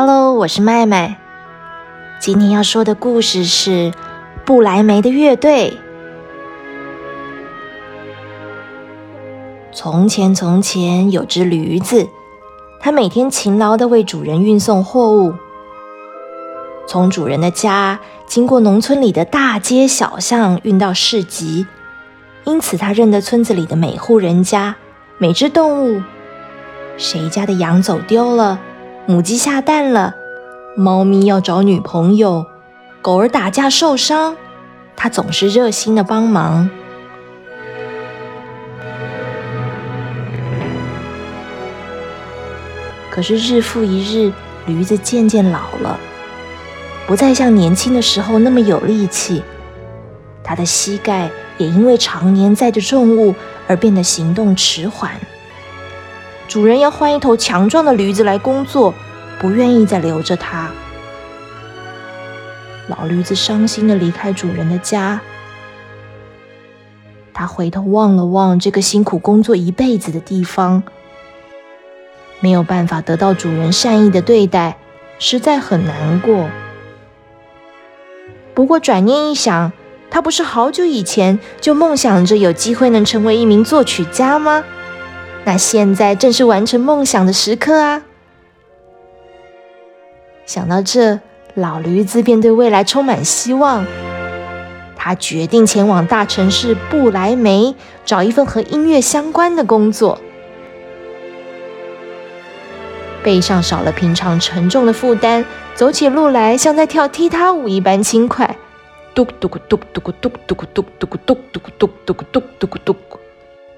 Hello，我是麦麦。今天要说的故事是布莱梅的乐队。从前，从前有只驴子，它每天勤劳的为主人运送货物，从主人的家经过农村里的大街小巷，运到市集。因此，它认得村子里的每户人家、每只动物。谁家的羊走丢了，母鸡下蛋了，猫咪要找女朋友，狗儿打架受伤，它总是热心的帮忙。可是日复一日，驴子渐渐老了，不再像年轻的时候那么有力气，它的膝盖。也因为常年载着重物而变得行动迟缓。主人要换一头强壮的驴子来工作，不愿意再留着它。老驴子伤心的离开主人的家，他回头望了望这个辛苦工作一辈子的地方，没有办法得到主人善意的对待，实在很难过。不过转念一想，他不是好久以前就梦想着有机会能成为一名作曲家吗？那现在正是完成梦想的时刻啊！想到这，老驴子便对未来充满希望。他决定前往大城市布莱梅，找一份和音乐相关的工作。背上少了平常沉重的负担，走起路来像在跳踢踏舞一般轻快。嘟嘟咕嘟嘟咕嘟嘟咕嘟嘟咕嘟嘟咕嘟嘟咕嘟嘟咕嘟，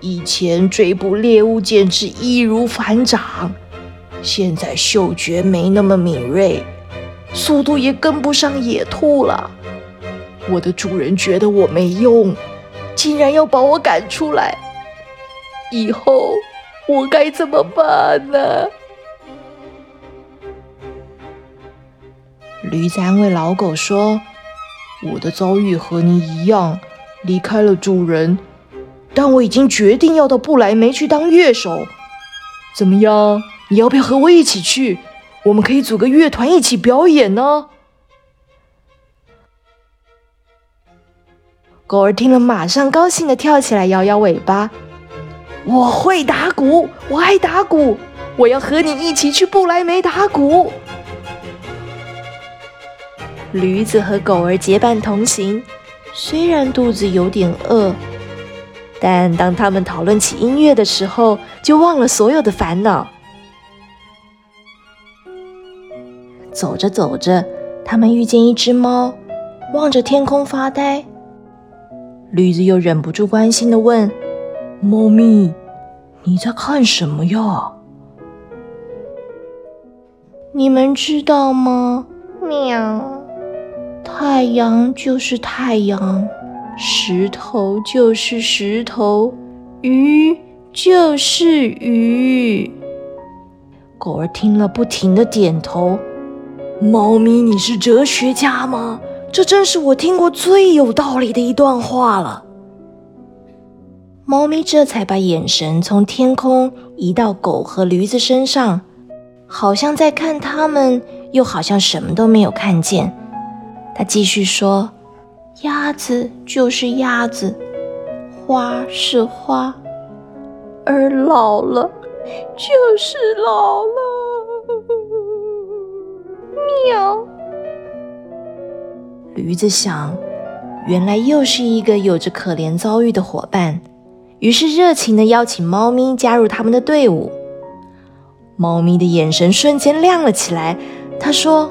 以前追捕猎物简直易如反掌，现在嗅觉没那么敏锐，速度也跟不上野兔了。我的主人觉得我没用，竟然要把我赶出来，以后我该怎么办呢？”驴子安慰老狗说。我的遭遇和你一样，离开了主人，但我已经决定要到布莱梅去当乐手。怎么样？你要不要和我一起去？我们可以组个乐团一起表演呢。狗儿听了，马上高兴的跳起来，摇摇尾巴。我会打鼓，我爱打鼓，我要和你一起去布莱梅打鼓。驴子和狗儿结伴同行，虽然肚子有点饿，但当他们讨论起音乐的时候，就忘了所有的烦恼。走着走着，他们遇见一只猫，望着天空发呆。驴子又忍不住关心的问：“猫咪，你在看什么呀？”你们知道吗？喵。太阳就是太阳，石头就是石头，鱼就是鱼。狗儿听了，不停的点头。猫咪，你是哲学家吗？这真是我听过最有道理的一段话了。猫咪这才把眼神从天空移到狗和驴子身上，好像在看他们，又好像什么都没有看见。他继续说：“鸭子就是鸭子，花是花，而老了就是老了。”喵。驴子想，原来又是一个有着可怜遭遇的伙伴，于是热情的邀请猫咪加入他们的队伍。猫咪的眼神瞬间亮了起来，他说。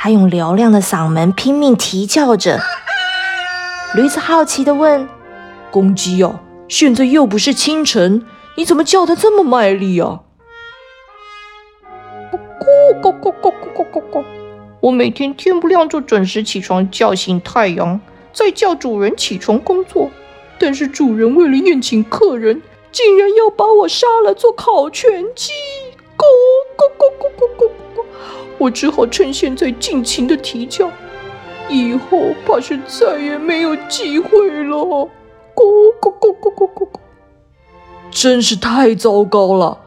它用嘹亮的嗓门拼命啼叫着。驴子好奇的问：“公鸡哦，现在又不是清晨，你怎么叫得这么卖力啊？”“咕咕咕咕咕咕咕咕。”我每天天不亮就准时起床叫醒太阳，再叫主人起床工作。但是主人为了宴请客人，竟然要把我杀了做烤全鸡。我只好趁现在尽情的啼叫，以后怕是再也没有机会了。咕咕咕咕咕咕咕！真是太糟糕了，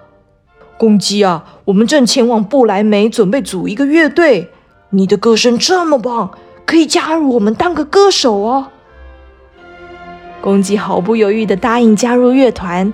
公鸡啊！我们正前往不来梅，准备组一个乐队。你的歌声这么棒，可以加入我们当个歌手啊！公鸡毫不犹豫的答应加入乐团。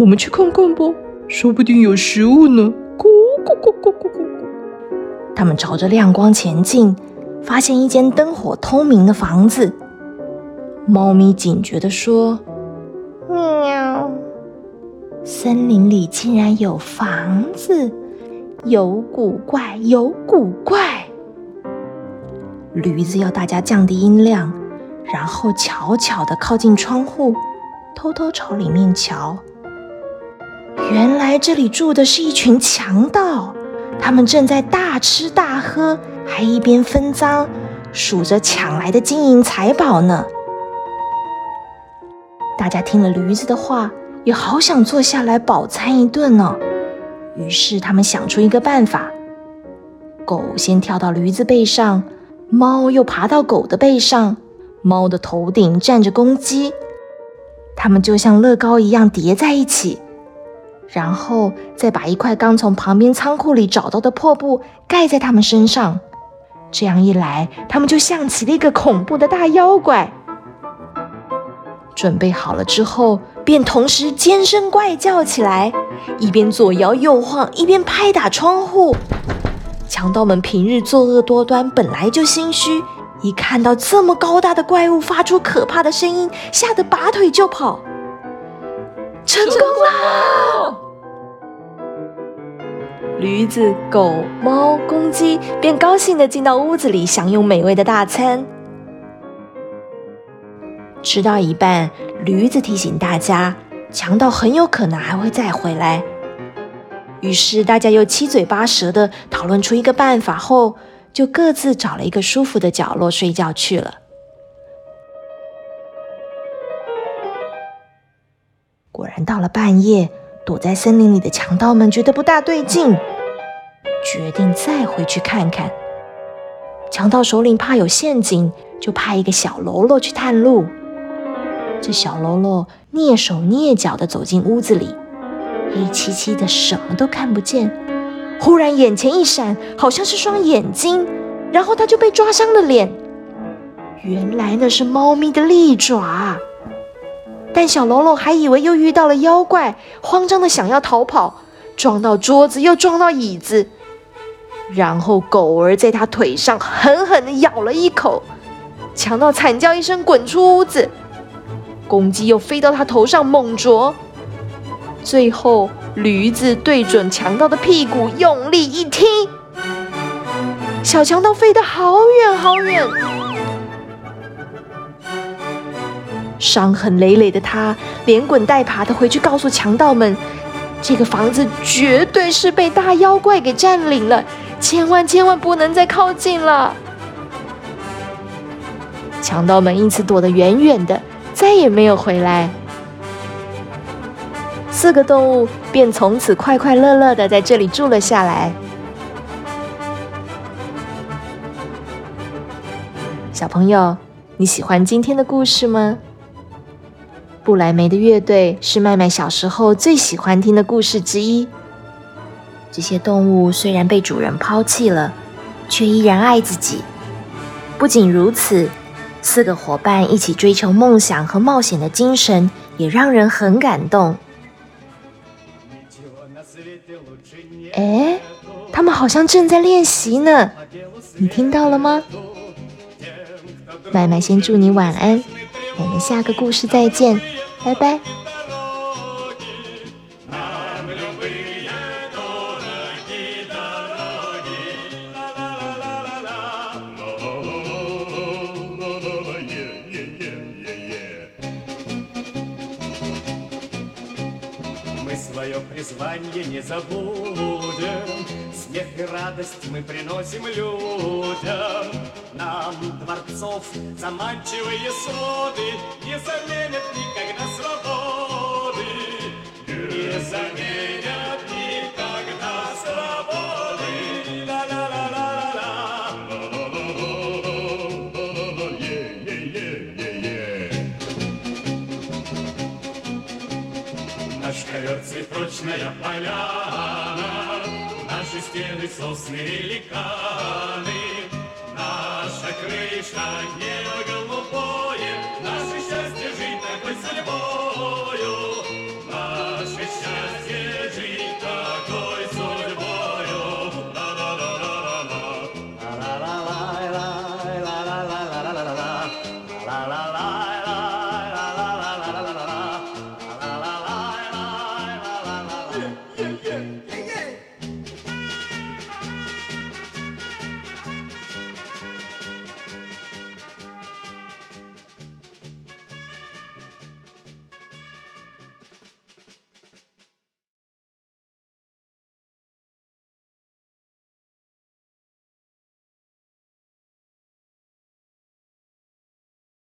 我们去看看吧，说不定有食物呢。”咕咕咕咕咕咕咕！他们朝着亮光前进，发现一间灯火通明的房子。猫咪警觉地说：“喵！森林里竟然有房子！”有古怪，有古怪。驴子要大家降低音量，然后悄悄地靠近窗户，偷偷朝里面瞧。原来这里住的是一群强盗，他们正在大吃大喝，还一边分赃，数着抢来的金银财宝呢。大家听了驴子的话，也好想坐下来饱餐一顿呢。于是他们想出一个办法：狗先跳到驴子背上，猫又爬到狗的背上，猫的头顶站着公鸡，它们就像乐高一样叠在一起，然后再把一块刚从旁边仓库里找到的破布盖在它们身上。这样一来，他们就像起了一个恐怖的大妖怪。准备好了之后，便同时尖声怪叫起来，一边左摇右晃，一边拍打窗户。强盗们平日作恶多端，本来就心虚，一看到这么高大的怪物发出可怕的声音，吓得拔腿就跑。成功了！驴子、狗、猫、公鸡便高兴地进到屋子里，享用美味的大餐。吃到一半，驴子提醒大家，强盗很有可能还会再回来。于是大家又七嘴八舌的讨论出一个办法后，就各自找了一个舒服的角落睡觉去了。果然，到了半夜，躲在森林里的强盗们觉得不大对劲，决定再回去看看。强盗首领怕有陷阱，就派一个小喽啰去探路。这小喽啰蹑手蹑脚地走进屋子里，黑漆漆的，什么都看不见。忽然眼前一闪，好像是双眼睛，然后他就被抓伤了脸。原来那是猫咪的利爪。但小喽啰还以为又遇到了妖怪，慌张的想要逃跑，撞到桌子又撞到椅子，然后狗儿在他腿上狠狠地咬了一口，强盗惨叫一声，滚出屋子。公鸡又飞到他头上猛啄，最后驴子对准强盗的屁股用力一踢，小强盗飞得好远好远，伤痕累累的他连滚带爬的回去告诉强盗们，这个房子绝对是被大妖怪给占领了，千万千万不能再靠近了。强盗们因此躲得远远的。再也没有回来，四个动物便从此快快乐乐的在这里住了下来。小朋友，你喜欢今天的故事吗？布莱梅的乐队是麦麦小时候最喜欢听的故事之一。这些动物虽然被主人抛弃了，却依然爱自己。不仅如此，四个伙伴一起追求梦想和冒险的精神也让人很感动。哎，他们好像正在练习呢，你听到了吗？麦麦先祝你晚安，我们下个故事再见，拜拜。Мы свое призвание не забудем, Смех и радость мы приносим людям. Нам дворцов заманчивые своды Не заменят никогда свободы, Не заменят стены сосны великаны, Наша крыша небо